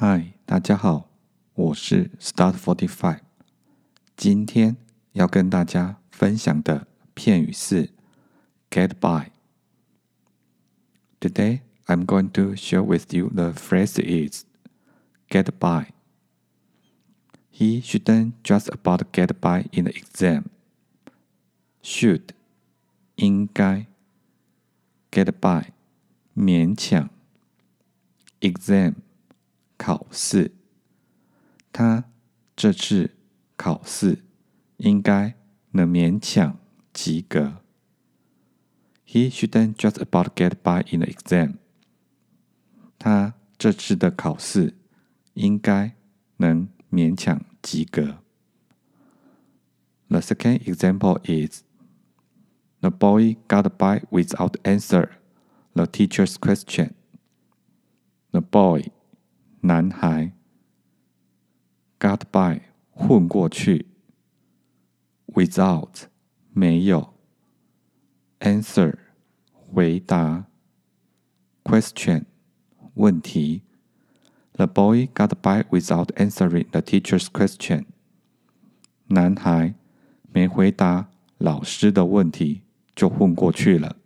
嗨，大家好，我是 Start Forty Five。今天要跟大家分享的片语是 get by。Today I'm going to share with you the phrase is get by. He shouldn't just about get by in the exam. Should 应该 get by 勉强 exam 考试，他这次考试应该能勉强及格。He shouldn't just about get by in the exam。他这次的考试应该能勉强及格。The second example is the boy got by without answer the teacher's question. The boy 男孩，got by 混过去，without 没有，answer 回答，question 问题。The boy got by without answering the teacher's question。男孩没回答老师的问题就混过去了。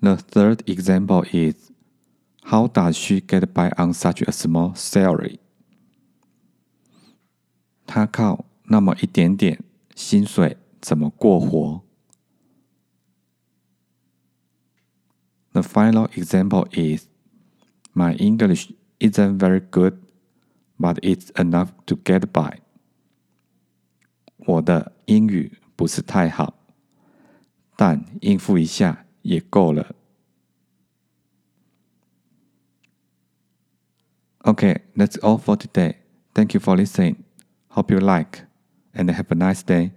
The third example is How does she get by on such a small salary? 她靠那么一点点薪水怎么过活？The final example is My English isn't very good, but it's enough to get by. 我的英语不是太好，但应付一下。 也够了。Okay, that's all for today. Thank you for listening. Hope you like and have a nice day.